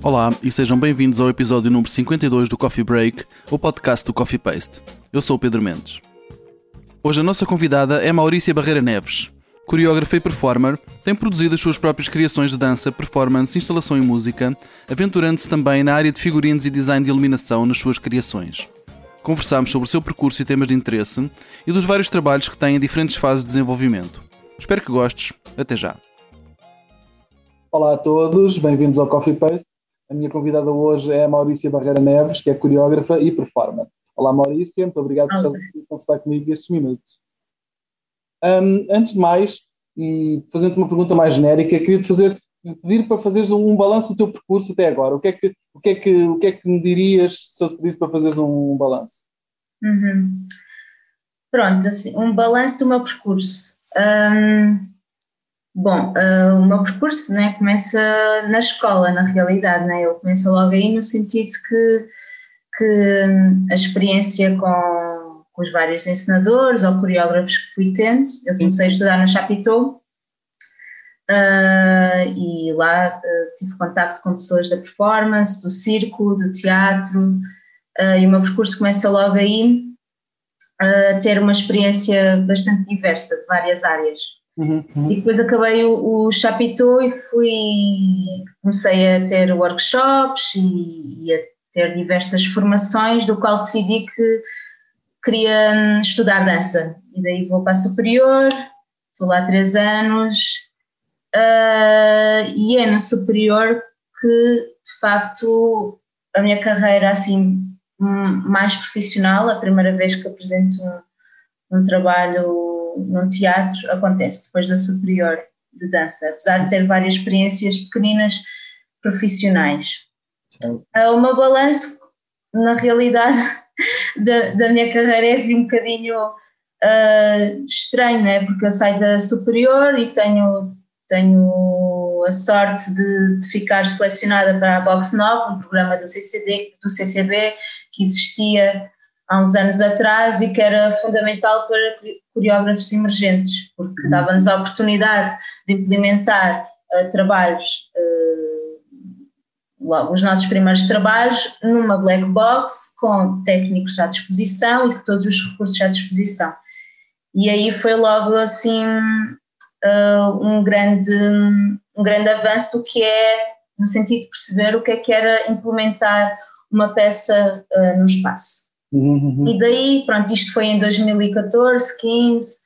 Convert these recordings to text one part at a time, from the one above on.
Olá e sejam bem-vindos ao episódio número 52 do Coffee Break, o podcast do Coffee Paste. Eu sou o Pedro Mendes. Hoje a nossa convidada é Maurícia Barreira Neves. Coreógrafa e performer, tem produzido as suas próprias criações de dança, performance, instalação e música, aventurando-se também na área de figurinos e design de iluminação nas suas criações. Conversámos sobre o seu percurso e temas de interesse e dos vários trabalhos que tem em diferentes fases de desenvolvimento. Espero que gostes. Até já. Olá a todos, bem-vindos ao Coffee Paste. A minha convidada hoje é a Maurícia Barreira Neves, que é coreógrafa e performer. Olá Maurícia, muito obrigado por estar aqui conversar comigo estes minutos. Um, antes de mais, e fazendo uma pergunta mais genérica, queria te fazer, pedir para fazeres um, um balanço do teu percurso até agora. O que é que, o que, é que, o que, é que me dirias se eu te pedisse para fazeres um, um balanço? Uhum. Pronto, assim, um balanço do meu percurso. Um, Bom, uh, o meu percurso né, começa na escola, na realidade, né? ele começa logo aí no sentido que, que hum, a experiência com, com os vários ensinadores ou coreógrafos que fui tendo, eu comecei a estudar no Chapitou uh, e lá uh, tive contato com pessoas da performance, do circo, do teatro, e o meu percurso começa logo aí a ter uma experiência bastante diversa de várias áreas. Uhum, uhum. E depois acabei o, o Chapitou e fui, comecei a ter workshops e, e, a ter diversas formações, do qual decidi que queria hum, estudar dança. E daí vou para a superior, estou lá três anos, uh, e é na superior que, de facto, a minha carreira assim mais profissional, a primeira vez que apresento um, um trabalho no teatro acontece depois da superior de dança, apesar de ter várias experiências pequeninas profissionais. Uh, o meu balanço, na realidade, da, da minha carreira é assim um bocadinho uh, estranho, né? porque eu saio da superior e tenho, tenho a sorte de, de, ficar selecionada para a Box 9, um programa do, CCD, do CCB que existia há uns anos atrás e que era fundamental para coreógrafos emergentes, porque uhum. dava-nos a oportunidade de implementar uh, trabalhos, uh, logo os nossos primeiros trabalhos, numa black box, com técnicos à disposição e todos os recursos à disposição. E aí foi logo assim uh, um, grande, um grande avanço do que é, no sentido de perceber o que é que era implementar uma peça no espaço. Uhum. E daí, pronto, isto foi em 2014, 15,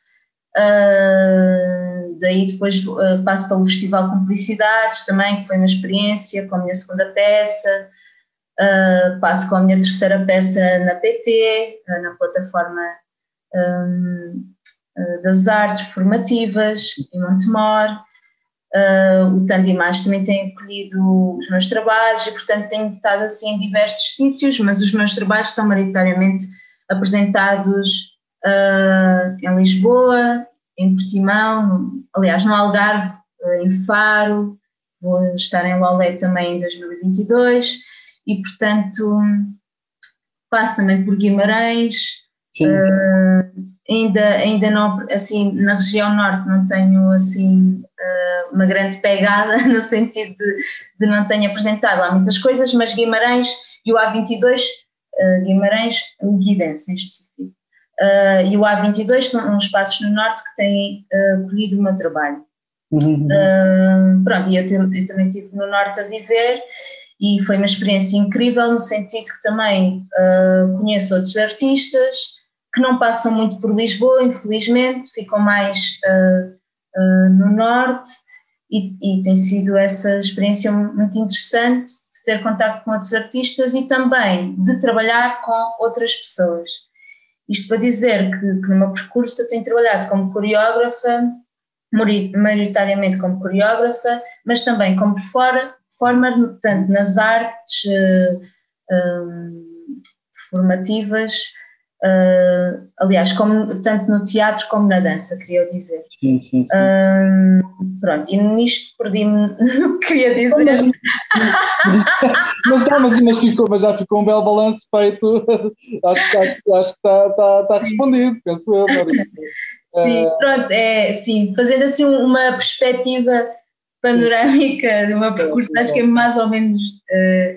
uh, daí depois uh, passo pelo Festival Cumplicidades também, que foi uma experiência com a minha segunda peça, uh, passo com a minha terceira peça na PT, uh, na plataforma um, das artes formativas em Montemor. Uh, o Tanto Mais também tem acolhido os meus trabalhos e, portanto, tenho estado assim em diversos sítios, mas os meus trabalhos são maioritariamente apresentados uh, em Lisboa, em Portimão, aliás, no Algarve, uh, em Faro, vou estar em Lolé também em 2022 e, portanto, passo também por Guimarães. Sim, sim ainda, ainda não, assim, na região norte não tenho, assim, eh, uma grande pegada, no sentido de, de não tenho apresentado lá muitas coisas, mas Guimarães e o A22, eh, Guimarães, o Guidense em específico, eh, e o A22 são uns espaços no norte que têm colhido o meu trabalho. Uhum. pronto, e eu, eu também estive no norte a viver e foi uma experiência incrível no sentido que também conheço outros artistas, que não passam muito por Lisboa, infelizmente, ficam mais uh, uh, no norte e, e, tem sido essa experiência muito interessante de ter contato com outros artistas e também de trabalhar com outras pessoas. Isto para dizer que, que no meu percurso eu tenho trabalhado como coreógrafa, maioritariamente como coreógrafa, mas também como performer, tanto nas artes uh, formativas, Uh, aliás, como, tanto no teatro como na dança, queria dizer. Sim, sim, sim. Uh, pronto, e nisto perdi-me no que queria dizer. mas, não, mas, mas, ficou, mas já ficou um belo balanço feito. acho, acho, acho que está, está, está respondido, penso eu, Sim, uh, pronto, é, sim, fazendo assim uma perspectiva panorâmica do meu percurso, acho que é mais ou menos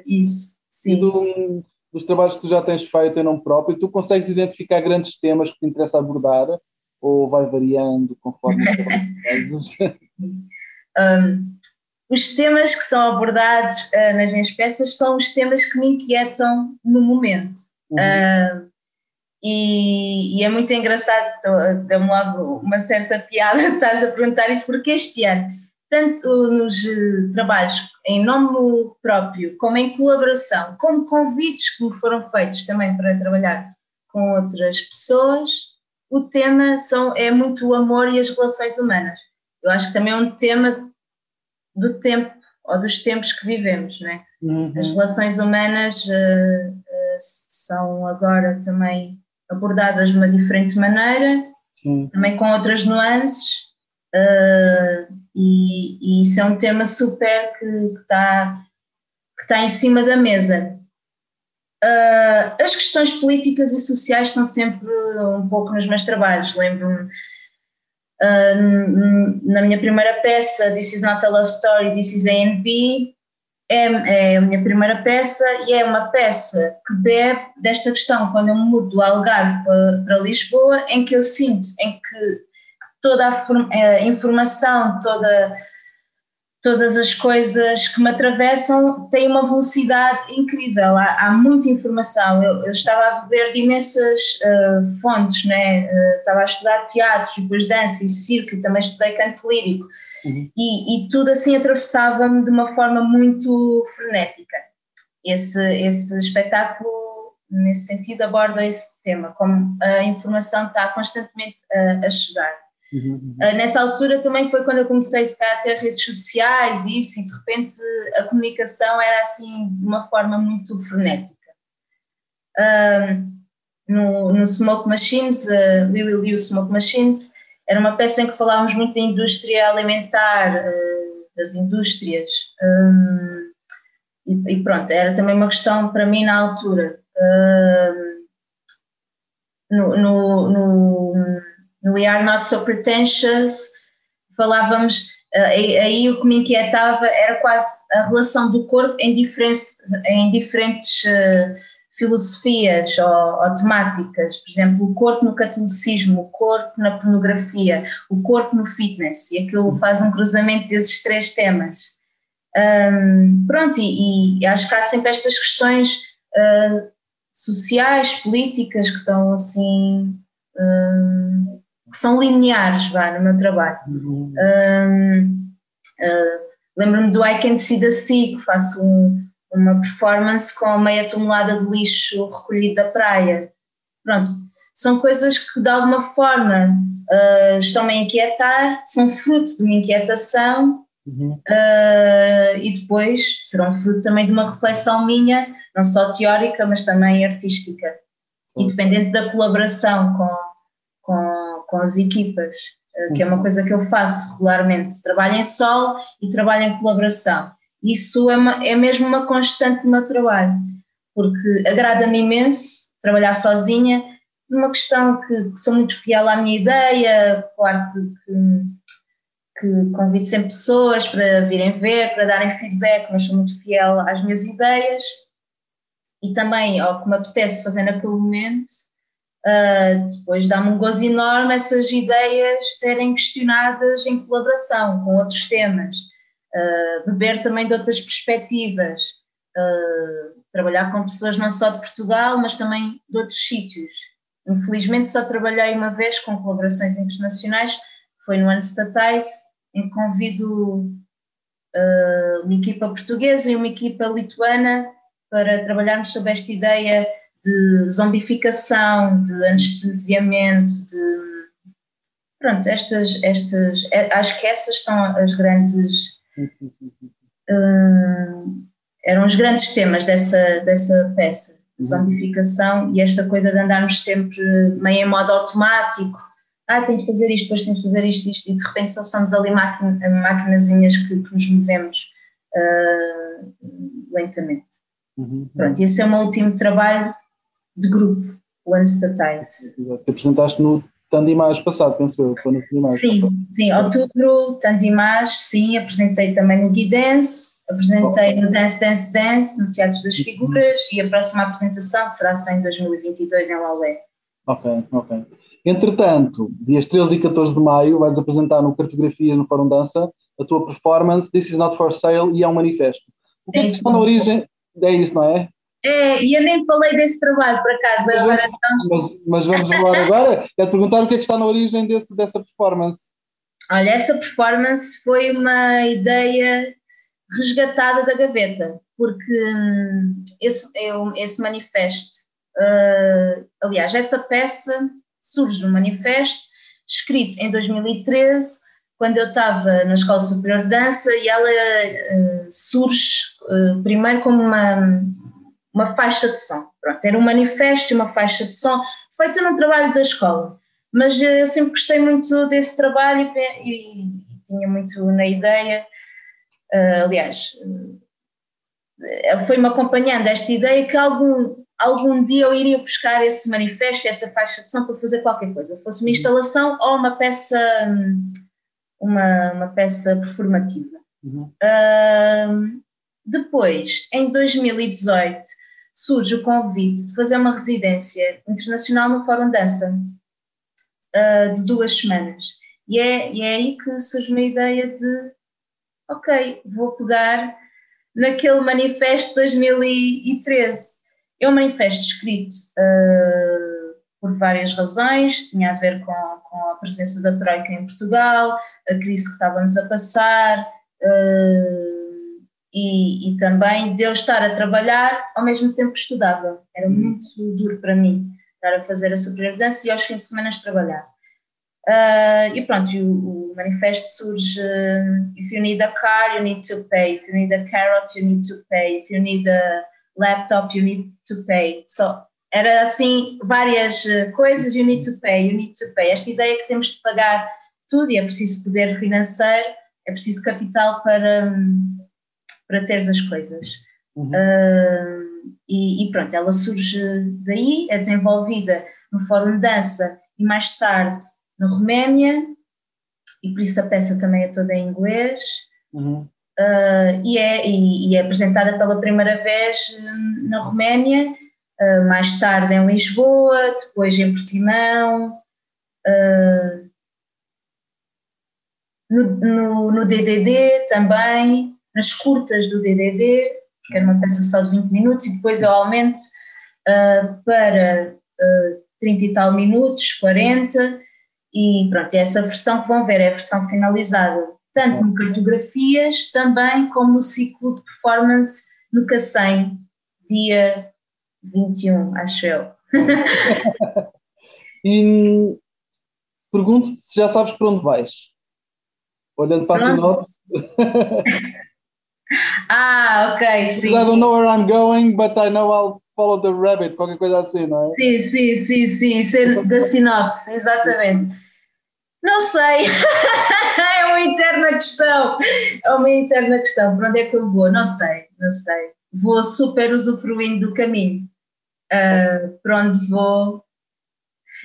isso. Sim. Do, dos trabalhos que tu já tens feito em nome próprio, tu consegues identificar grandes temas que te interessa abordar ou vai variando conforme os um, Os temas que são abordados uh, nas minhas peças são os temas que me inquietam no momento. Uhum. Uh, e, e, é muito engraçado, dá-me logo uma certa piada, estás a perguntar isso, porque este ano, tanto nos uh, trabalhos em nome próprio, como em colaboração, como convites que me foram feitos também para trabalhar com outras pessoas, o tema são, é muito o amor e as relações humanas. Eu acho que também é um tema do tempo ou dos tempos que vivemos, né? Uhum. As relações humanas uh, uh, são agora também abordadas de uma diferente maneira, Sim. também com outras nuances, uh, e, e, isso é um tema super que está que tá em cima da mesa. Uh, as questões políticas e sociais estão sempre um pouco nos meus trabalhos. Lembro-me uh, na minha primeira peça, This is not a love story, This is A and B, é, é, a minha primeira peça e é uma peça que bebe desta questão quando eu mudo do Algarve para, para Lisboa, em que eu sinto em que toda a, a informação, toda todas as coisas que me atravessam têm uma velocidade incrível, há, há muita informação. Eu, eu, estava a beber de imensas uh, fontes, né? Uh, estava a estudar teatro, depois dança e circo, e também estudei canto lírico, uhum. e, e, tudo assim atravessava-me de uma forma muito frenética. Esse, esse espetáculo, nesse sentido, aborda esse tema, como a informação está constantemente a chegar. Uhum. Uh, nessa altura também foi quando eu comecei a ter redes sociais e isso, e de repente a comunicação era assim de uma forma muito frenética. Uh, no, no Smoke Machines, uh, We Will Use Smoke Machines, era uma peça em que falávamos muito da indústria alimentar, uh, das indústrias, um, e, e, pronto, era também uma questão para mim na altura. no, no, no no We Are Not So Pretentious, falávamos, eh, aí o que me inquietava era quase a relação do corpo em diferentes, em diferentes uh, filosofias ou, ou, temáticas, por exemplo, o corpo no catolicismo, o corpo na pornografia, o corpo no fitness, e aquilo faz um cruzamento desses três temas. Um, pronto, e, e, acho que há sempre estas questões uh, sociais, políticas que estão assim um, são lineares vá, no meu trabalho. Uhum. Um, uh, Lembro-me do I Can See the Sea, que faço um, uma performance com meia tonelada de lixo recolhido da praia. Pronto, são coisas que de alguma forma uh, estão-me a inquietar, são fruto de uma inquietação uhum. uh, e depois serão fruto também de uma reflexão minha, não só teórica, mas também artística. Uhum. E dependente da colaboração com, com as equipas, eh, que é uma uhum. coisa que eu faço regularmente. Trabalho em solo e trabalho em colaboração. Isso é, uma, é mesmo uma constante no meu trabalho, porque agrada-me imenso trabalhar sozinha, numa questão que, que, sou muito fiel à minha ideia, claro que, que, que convido sempre pessoas para virem ver, para darem feedback, mas sou muito fiel às minhas ideias e também ao que me apetece fazer naquele momento Uh, depois dá-me um gozo enorme essas ideias serem questionadas em colaboração com outros temas, uh, beber também de outras perspectivas, uh, trabalhar com pessoas não só de Portugal, mas também de outros sítios. Infelizmente só trabalhei uma vez com colaborações internacionais, foi no Unstatize, em que convido uma equipa portuguesa e uma equipa lituana para trabalharmos sobre esta ideia de zombificação, de anestesiamento, de. Pronto, estas, estas, é, acho que essas são as grandes. Uh, eram os grandes temas dessa, dessa peça, uhum. zombificação e esta coisa de andarmos sempre meio em modo automático. Ah, tenho de fazer isto, depois tenho de fazer isto, isto, e de repente só somos ali maquinazinhas que, que nos movemos uh, lentamente. Uhum. Pronto, esse é o meu último trabalho de grupo, o Unstatize. Que apresentaste no imagem passado, penso eu, foi no imagem Sim, passado. sim, outubro, tanto imagem, sim, apresentei também no Guidance, apresentei no Dance Dance Dance, no Teatro das Figuras, e a próxima apresentação será só em 2022 em Laulé. Ok, ok. Entretanto, dias 13 e 14 de maio, vais apresentar no Cartografia no Fórum Dança a tua performance This is not for sale e é um manifesto. O que é, É que está na origem? É isso, não é? É, e eu nem falei desse trabalho, por acaso, Mas agora estamos... Mas, mas vamos falar agora. Quero perguntar o que é que está na origem desse, dessa performance. Olha, essa performance foi uma ideia resgatada da gaveta, porque hum, esse, eu- esse manifesto, ah, aliás, essa peça surge no manifesto, escrito em 2013, quando eu estava na Escola Superior de Dança, e ela ah, surge ah, primeiro como uma, uma faixa de som. Pronto, era um manifesto e uma faixa de som feita no trabalho da escola. Mas eh, eu sempre gostei muito desse trabalho e, e- e tinha muito na ideia, eh, aliás, eh, foi-me acompanhando esta ideia que algum, algum dia eu iria buscar esse manifesto, essa faixa de som para fazer qualquer coisa, fosse uma instalação ou uma peça, uma, uma peça performativa. Uhum. Ahm, depois, em 2018, surge o convite de fazer uma residência internacional no Fórum Dança, ah, de duas semanas. E é, e é aí que surge uma ideia de, ok, vou pegar naquele manifesto de 2013. É um manifesto escrito ah, por várias razões, tinha a ver com, com a presença da Troika em Portugal, a crise que estávamos a passar, ah, e, e também de eu estar a trabalhar ao mesmo tempo que estudava. Era muito duro para mim estar a fazer a dança e aos fins de semana trabalhar. Ah, e pronto, o, o manifesto surge: uh, If you need a car, you need to pay. If you need a carrot, you need to pay. If you need a laptop, you need to pay. So, era assim, várias uh, coisas, you need to pay, you need to pay. Esta ideia que temos de pagar tudo e é preciso poder financeiro, é preciso capital para, hum, para teres as coisas. Uhum. Uh, e, e pronto, ela surge daí, é desenvolvida no Fórum de Dança e mais tarde na Roménia, e por isso a peça também é toda em inglês, Uhum. uh, e, é, e, e é apresentada pela primeira vez hum, na Roménia, uh, mais tarde em Lisboa, depois em Portimão, uh, no, no, no DDD também, nas curtas do DDD, que era uma peça só de 20 minutos, e depois eu aumento uh, para uh, 30 e tal minutos, 40, e pronto, é essa versão que vão ver, é a versão finalizada, tanto no Cartografias, também como no ciclo de performance no Cacém, dia 21, acho eu. E pergunto-te se já sabes para onde vais. Olhando para a sinopse. Ah, ok, sim. I don't know where I'm going, but I know I'll follow the rabbit, qualquer coisa assim, não é? Sim, sim, sim, sim, é da sinopse, exatamente. Não sei, é uma interna questão, é uma interna questão, para onde é que eu vou? Não sei, não sei. Vou super usufruindo do caminho, Ah, para onde vou.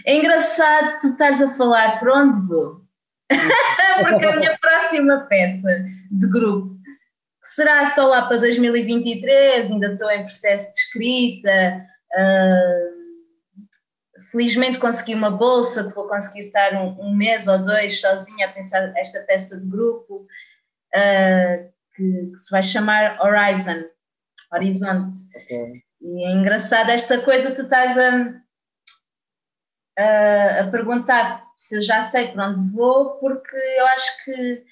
É engraçado tu estás a falar para onde vou, porque a minha próxima peça de grupo será só lá para 2023, ainda estou em processo de escrita. ah, felizmente consegui uma bolsa que vou conseguir estar um, um mês ou dois sozinha a pensar esta peça de grupo ah, que, que se vai chamar Horizon, Horizonte. Ok. E é engraçado esta coisa, tu estás a, a, a perguntar se eu já sei para onde vou, porque eu acho que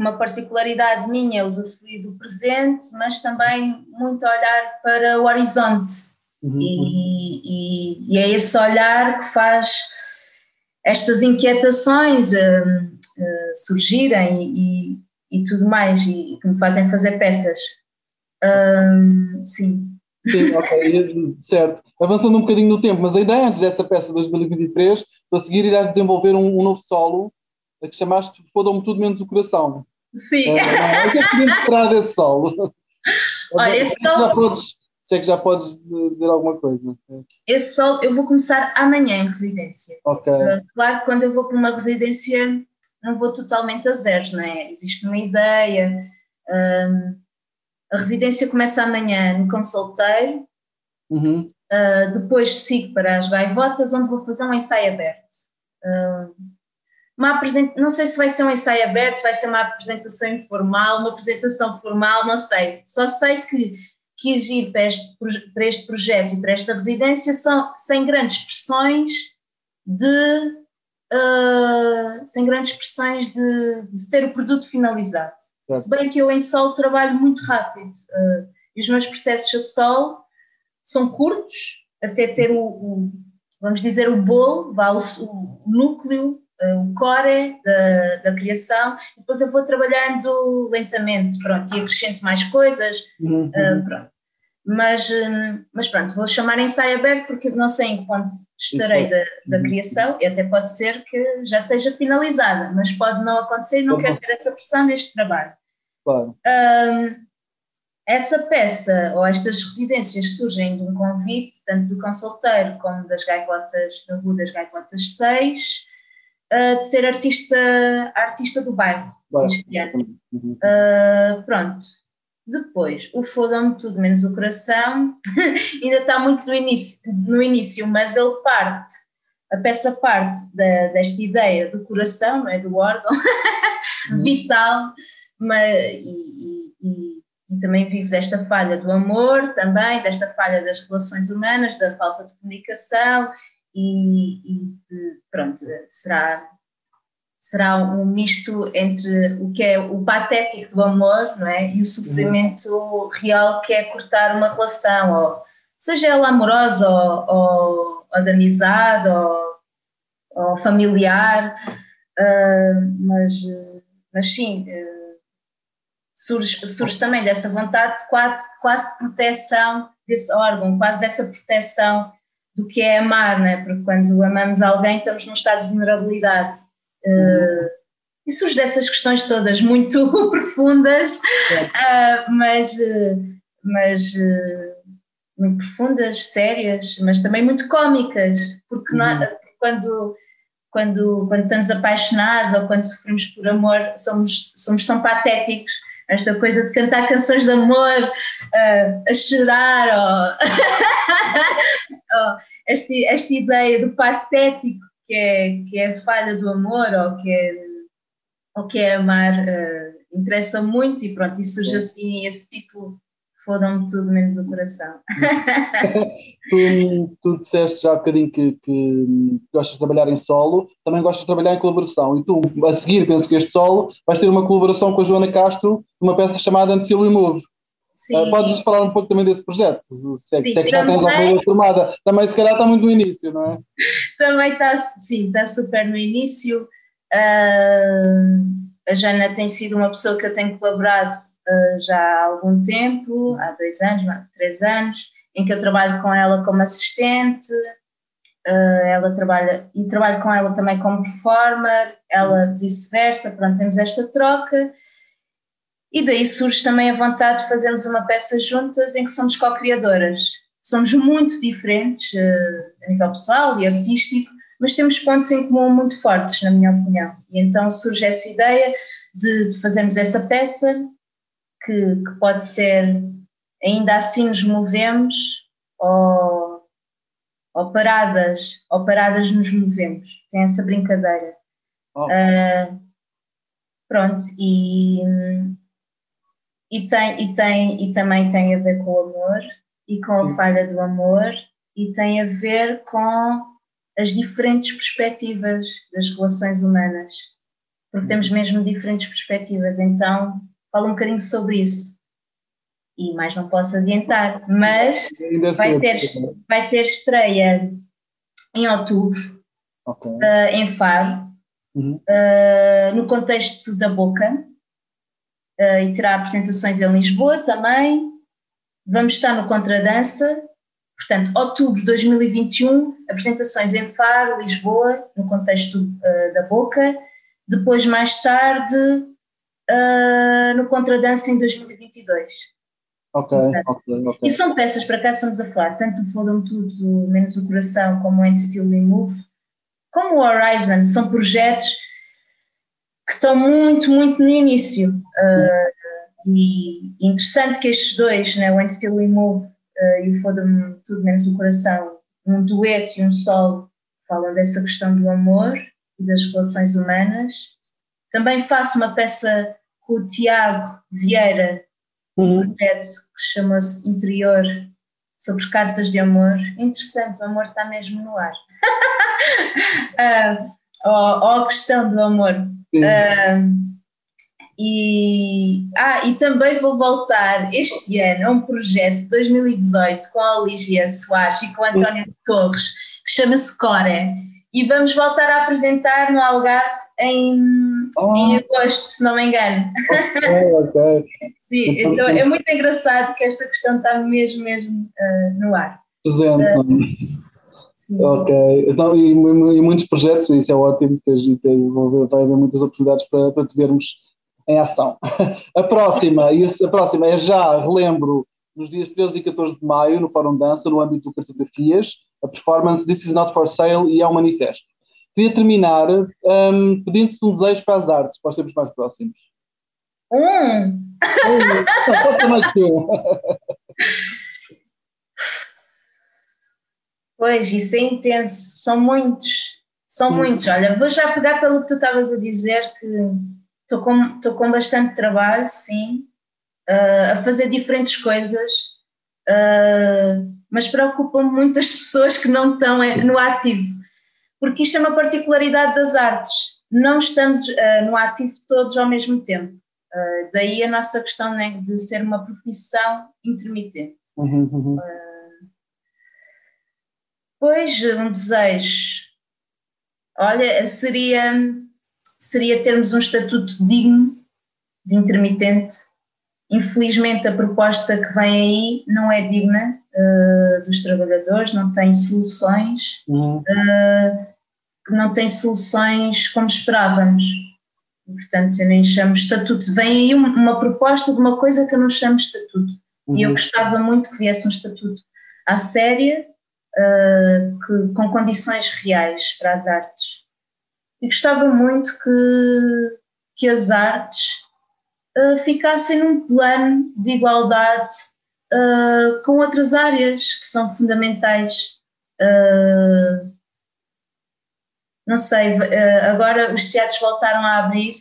uma particularidade minha, usufruir do presente, mas também muito olhar para o horizonte. Uhum. E, e- e é esse olhar que faz estas inquietações hum, eh, surgirem e, e tudo mais, e, que me fazem fazer peças. Hum, sim. Sim, ok, certo. Avançando um bocadinho no tempo, mas ainda antes dessa peça de 2023, tu a seguir irás desenvolver um, um novo solo a que chamaste Foda-me Tudo Menos o Coração. Sim. Não é? Que é que esperar desse solo? Olha, esse Já solo- podes sei que já podes dizer alguma coisa. Esse sol, eu vou começar amanhã em residência. Ok. Uh, claro que quando eu vou para uma residência não vou totalmente a zeros, não é? Existe uma ideia. Um, a residência começa amanhã no Consulteiro, Uhum. uh, depois sigo para as Gaivotas, onde vou fazer um ensaio aberto. Uh, uma apresent... Não sei se vai ser um ensaio aberto, se vai ser uma apresentação informal, uma apresentação formal, não sei. Só sei que quis ir para este, para este projeto e para esta residência são, sem grandes pressões de uh, sem grandes pressões de, de, ter o produto finalizado. Certo. Se bem que eu em sol trabalho muito rápido uh, e os meus processos a sol são curtos até ter o, o vamos dizer, o bolo, vá, o, o núcleo, o core da, da criação, e depois eu vou trabalhando lentamente, pronto, e acrescento mais coisas, uhum. uh, pronto. Mas, um, mas pronto, vou chamar ensaio aberto porque não sei em quanto estarei da, da Uhum. criação e até pode ser que já esteja finalizada, mas pode não acontecer e não Uhum. quero ter essa pressão neste trabalho. Claro. Um, essa peça ou estas residências surgem de um convite, tanto do consulteiro como das gaivotas, da Rua das Gaivotas 6, uh, de ser artista, artista do bairro Vai. este ano. Uhum. Uh, pronto. Depois, o Foda-me Tudo Menos o Coração, ainda está muito no início, no início, mas ele parte, a peça parte da, desta ideia do coração, não é? do órgão vital, mas, e, e, e, também vive desta falha do amor, também, desta falha das relações humanas, da falta de comunicação, e, e de, pronto, será será um misto entre o que é o patético do amor não é? e o sofrimento uhum. real que é cortar uma relação, ou, seja ela amorosa ou, ou, ou de amizade ou, ou familiar, uh, mas, mas sim, uh, surge, surge também dessa vontade de quase, quase proteção desse órgão, quase dessa proteção do que é amar, não é? porque quando amamos alguém estamos num estado de vulnerabilidade. Uh, e surge dessas questões todas muito profundas, uh, mas, uh, mas muito profundas, sérias, mas também muito cómicas, porque uhum. nós, quando, quando, quando estamos apaixonados ou quando sofremos por amor, somos, somos tão patéticos. Esta coisa de cantar canções de amor, a chorar, ou, ou esta, esta ideia do patético que é, que é a falha do amor ou que é, ou que é amar uh, interessa muito e pronto, e surge assim esse título fodam-me tudo menos o coração. tu, tu disseste já há bocadinho que, que, gostas de trabalhar em solo, também gostas de trabalhar em colaboração e tu, a seguir, penso que este solo vais ter uma colaboração com a Joana Castro, uma peça chamada Until We Move. Uh, podes falar um pouco também desse projeto? Se é, sim, se é que já tens alguma formada. Também se calhar está muito no início, não é? Também está, sim, está super no início. Uh, a Jana tem sido uma pessoa que eu tenho colaborado uh, já há algum tempo, há dois anos, três anos, em que eu trabalho com ela como assistente, ela trabalha, e trabalho com ela também como performer, ela vice-versa, pronto, temos esta troca. E daí surge também a vontade de fazermos uma peça juntas em que somos co-criadoras. Somos muito diferentes uh, a nível pessoal e artístico, mas temos pontos em comum muito fortes, na minha opinião. E então surge essa ideia de, de fazermos essa peça, que, que, pode ser ainda assim nos movemos, ou, ou, paradas, ou paradas nos movemos. Tem essa brincadeira. Oh. Uh, pronto, e e, tem, e, tem, e também tem a ver com o amor e com a falha do amor e tem a ver com as diferentes perspectivas das relações humanas, porque temos mesmo diferentes perspectivas, então fala um bocadinho sobre isso. E mais não posso adiantar, mas vai ter, vai ter estreia em outubro, okay. uh, em Faro, uhum. uh, no contexto da Boca, Uh, e terá apresentações em Lisboa também. Vamos estar no Contradança, portanto, outubro de 2021, apresentações em Faro, Lisboa, no contexto da Boca. Depois, mais tarde, uh, no Contradança em 2022. Ok, ok, ok. E são peças, para cá estamos a falar, tanto o Fodam Tudo, Menos o Coração, como o End Still Remove, como o Horizon, são projetos que estão muito, muito no início. Uh, e interessante que estes dois, né, o End Still Remove uh, e o Foda-me Tudo Menos o Coração, um dueto e um solo, falam dessa questão do amor e das relações humanas. Também faço uma peça com o Tiago Vieira, um uhum. projeto que chama-se Interior, sobre cartas de amor. Interessante, o amor está mesmo no ar. uh, ou, ou, a questão do amor. Uh, e, ah, e também vou voltar este ano a um projeto de 2018 com a Lígia Soares e com o António Torres, que chama-se Core. E vamos voltar a apresentar no Algarve em, oh. em agosto, se não me engano. Ok, ok. Sim, então é muito engraçado que esta questão está mesmo, mesmo uh, no ar. Presente. Uh, ok, então, e, e, muitos projetos, isso é ótimo, tens, tens, vai haver muitas oportunidades para, para te vermos em ação. A próxima, a próxima é já, relembro, nos dias 13 e 14 de maio, no Fórum Dança, no âmbito do Cartografias, a performance This is not for sale e é um manifesto. Queria terminar um, pedindo-te um desejo para as artes, para os tempos mais próximos. Um! Pode ser mais que um. Pois, isso é intenso, são muitos, são muitos. Olha, vou já pegar pelo que tu estavas a dizer, que estou com, com bastante trabalho, sim, uh, a fazer diferentes coisas, uh, mas preocupam-me muitas pessoas que não estão no ativo, porque isto é uma particularidade das artes, não estamos uh, no ativo todos ao mesmo tempo. Uh, daí a nossa questão né, de ser uma profissão intermitente. Uhum, uhum. Uh, pois, um desejo. Olha, seria, seria termos um estatuto digno de intermitente. Infelizmente, a proposta que vem aí não é digna uh, dos trabalhadores, não tem soluções, uhum. Não tem soluções como esperávamos Portanto, eu nem chamo estatuto. Vem aí uma proposta de uma coisa que eu não chamo estatuto. Uhum. E eu uhum. gostava muito que viesse um estatuto à séria, uh, que, com condições reais para as artes. E gostava muito que, que as artes uh, ficassem num plano de igualdade uh, com outras áreas que são fundamentais. Uh, não sei, eh, agora os teatros voltaram a abrir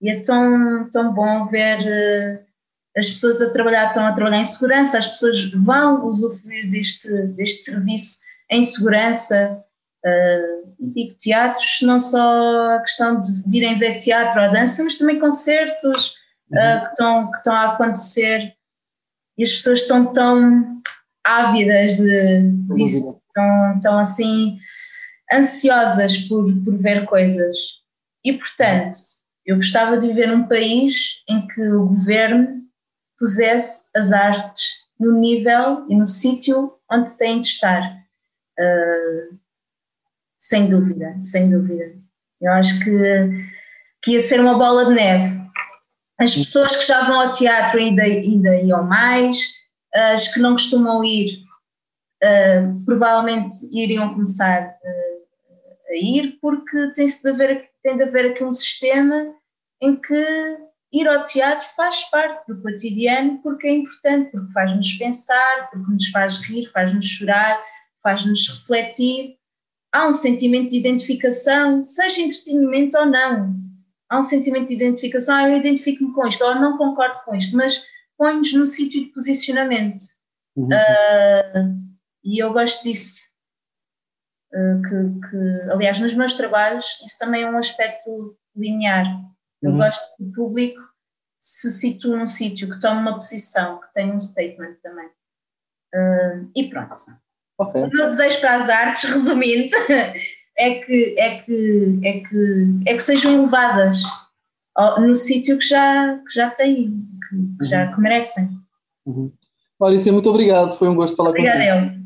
e é tão, tão bom ver eh, as pessoas a trabalhar, estão a trabalhar em segurança, as pessoas vão usufruir deste, deste serviço em segurança. Uh, digo teatros, não só a questão de, de, irem ver teatro ou dança, mas também concertos uhum. uh, que, estão, que estão a acontecer e as pessoas estão tão ávidas de, disso, estão, estão assim ansiosas por, por ver coisas. E, portanto, eu gostava de viver num país em que o governo pusesse as artes no nível e no sítio onde têm de estar. Uh, sem dúvida, sem dúvida. Eu acho que, que ia ser uma bola de neve. As pessoas que já vão ao teatro ainda, ainda iam mais, as que não costumam ir uh, provavelmente iriam começar uh, a ir, porque tem de haver, tem de haver aqui um sistema em que ir ao teatro faz parte do cotidiano, porque é importante, porque faz-nos pensar, porque nos faz rir, faz-nos chorar, faz-nos refletir. Há um sentimento de identificação, seja entretenimento ou não. Há um sentimento de identificação, ah, eu identifico-me com isto, ou não concordo com isto, mas põe-nos num sítio de posicionamento. Uhum. Uh, e eu gosto disso. Eh, que, que, aliás, nos meus trabalhos, isso também é um aspecto linear. Eu uhum. gosto que o público se situa num sítio, que tome uma posição, que tenha um statement também. Uh, e pronto. Okay. O meu desejo para as artes, resumindo, é que, é que, é que, é que sejam elevadas no sítio que já, que já têm, que, que uhum. já que merecem. Uhum. Maurícia, muito obrigado. Foi um gosto falar Obrigada contigo. Obrigada eu.